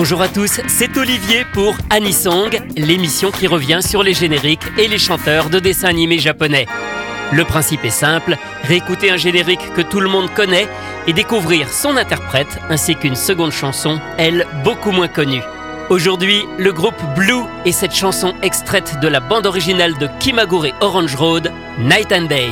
Bonjour à tous, c'est Olivier pour Anisong, l'émission qui revient sur les génériques et les chanteurs de dessins animés japonais. Le principe est simple, réécouter un générique que tout le monde connaît et découvrir son interprète ainsi qu'une seconde chanson, elle, beaucoup moins connue. Aujourd'hui, le groupe Blue et cette chanson extraite de la bande originale de Kimagure Orange Road, Night and Day.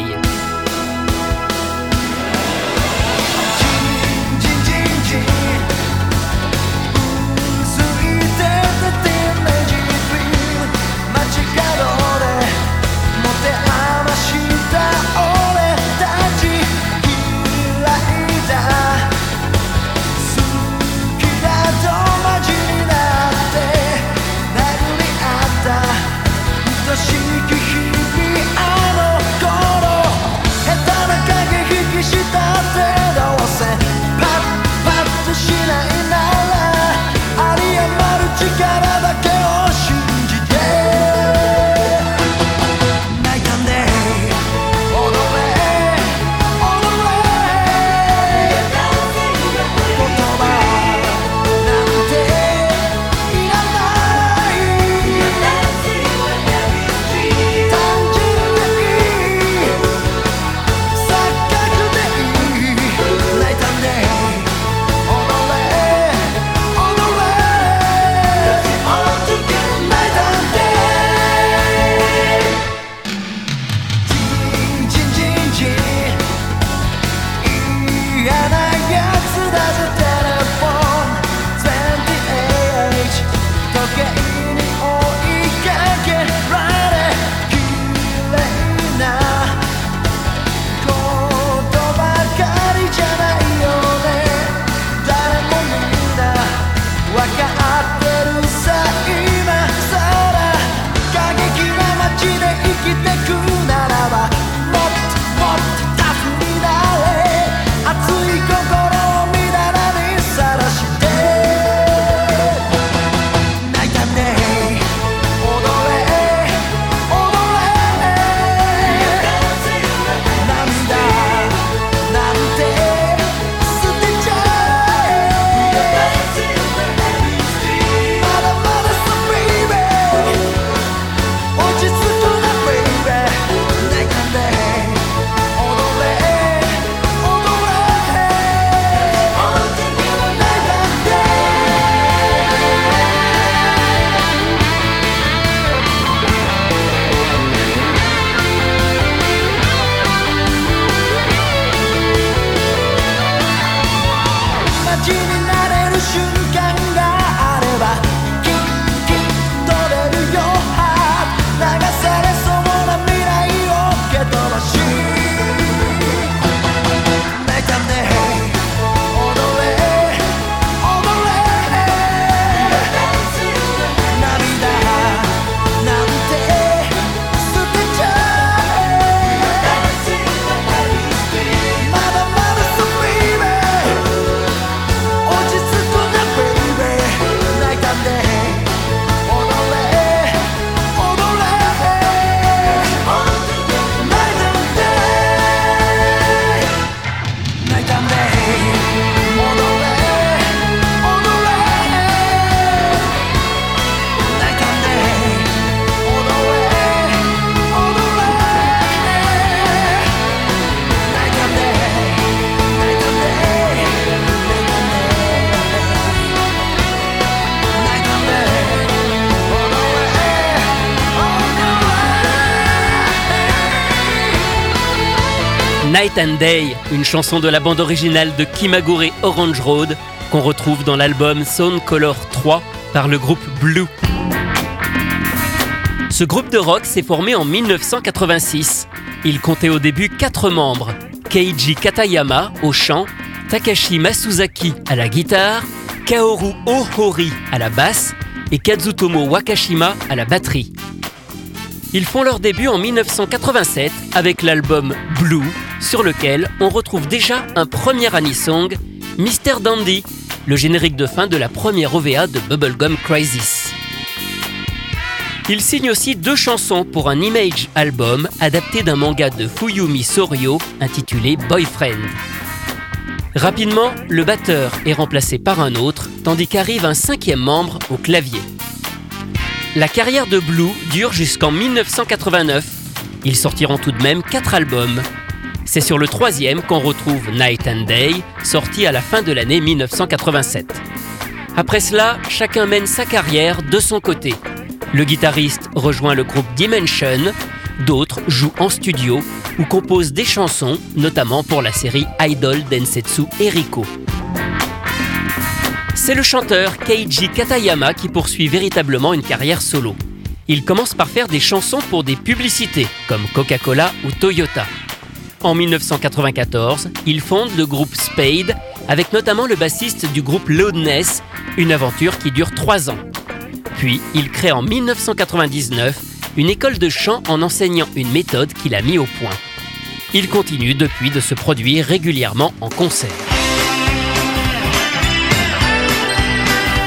'Night and Day, une chanson de la bande originale de Kimagure Orange Road qu'on retrouve dans l'album Sound Color 3 par le groupe Blue. Ce groupe de rock s'est formé en 1986. Il comptait au début quatre membres Keiji Katayama au chant, Takashi Masuzaki à la guitare, Kaoru Ohori à la basse et Kazutomo Wakashima à la batterie. Ils font leur début en 1987 avec l'album Blue, sur lequel on retrouve déjà un premier anisong, Mr. Dandy, le générique de fin de la première OVA de Bubblegum Crisis. Ils signent aussi deux chansons pour un Image album adapté d'un manga de Fuyumi Sorio intitulé Boyfriend. Rapidement, le batteur est remplacé par un autre, tandis qu'arrive un cinquième membre au clavier. La carrière de Blue dure jusqu'en 1989. Ils sortiront tout de même quatre albums. C'est sur le troisième qu'on retrouve Night and Day, sorti à la fin de l'année 1987. Après cela, chacun mène sa carrière de son côté. Le guitariste rejoint le groupe Dimension, d'autres jouent en studio ou composent des chansons, notamment pour la série Idol Densetsu Eriko. C'est le chanteur Keiji Katayama qui poursuit véritablement une carrière solo. Il commence par faire des chansons pour des publicités, comme Coca-Cola ou Toyota. En 1994, il fonde le groupe Spade, avec notamment le bassiste du groupe Loudness, une aventure qui dure trois ans. Puis, il crée en 1999 une école de chant en enseignant une méthode qu'il a mis au point. Il continue depuis de se produire régulièrement en concert.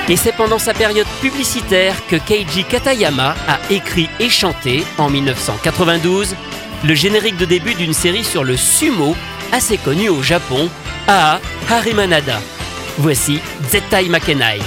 Et c'est pendant sa période publicitaire que Keiji Katayama a écrit et chanté, en 1992, le générique de début d'une série sur le sumo assez connue au Japon, Aa Harimanada. Voici Zettai Makenai.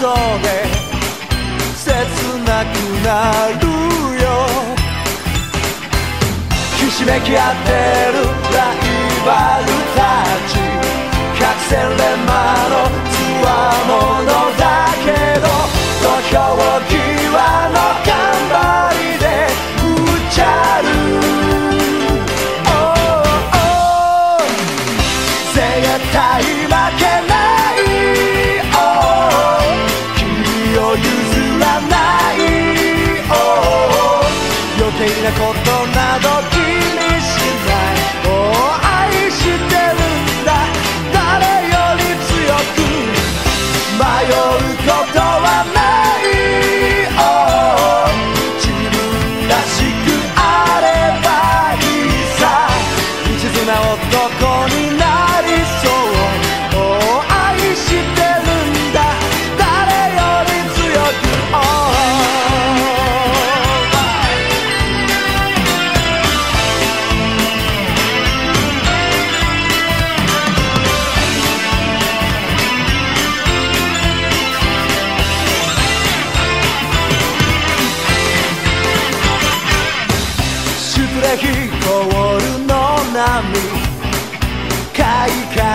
そうで切なくなるよ。ひしめき合ってるライバルたち。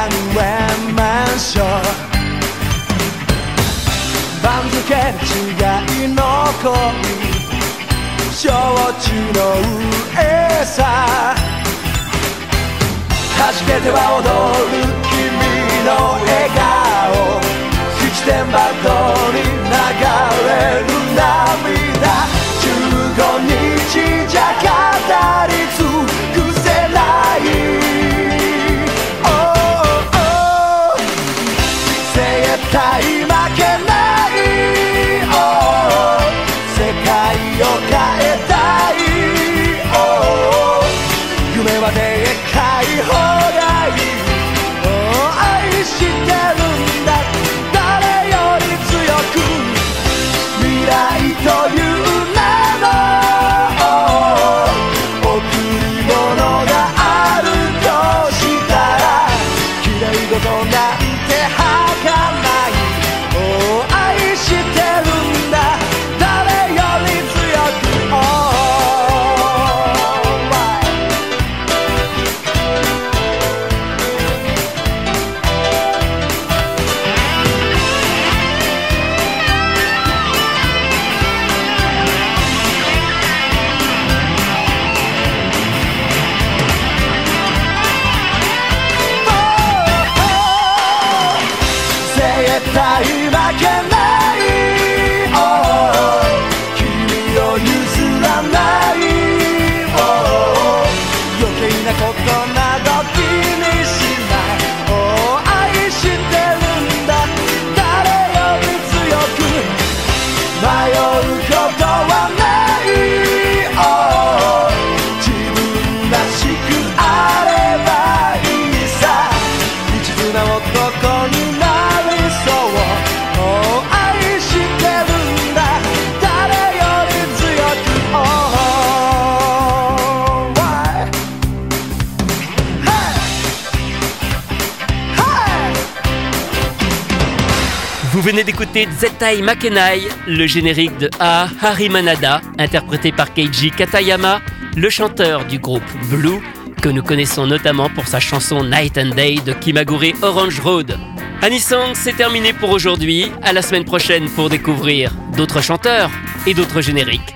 快感ウェンマンション番付違いの恋。承知の上さ弾けては踊る君の笑顔七点バットに事なんて儚い。Oh 愛して対負けない、oh, 君を譲らない、oh, 余計なことなど気にしない、oh, 愛してるんだ誰より強く迷うことはない、oh, 自分らしくあればいいさ。一途な男に venez d'écouter Zetai Makenai, le générique de A Harimanada, interprété par Keiji Katayama, le chanteur du groupe Blue, que nous connaissons notamment pour sa chanson Night and Day de Kimagure Orange Road. Anisong, c'est terminé pour aujourd'hui. À la semaine prochaine pour découvrir d'autres chanteurs et d'autres génériques.